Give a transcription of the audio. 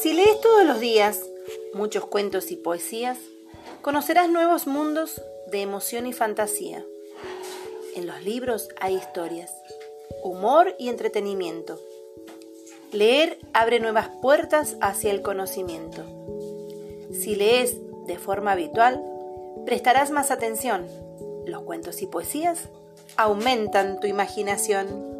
Si lees todos los días muchos cuentos y poesías, conocerás nuevos mundos de emoción y fantasía. En los libros hay historias, humor y entretenimiento. Leer abre nuevas puertas hacia el conocimiento. Si lees de forma habitual, prestarás más atención. Los cuentos y poesías aumentan tu imaginación.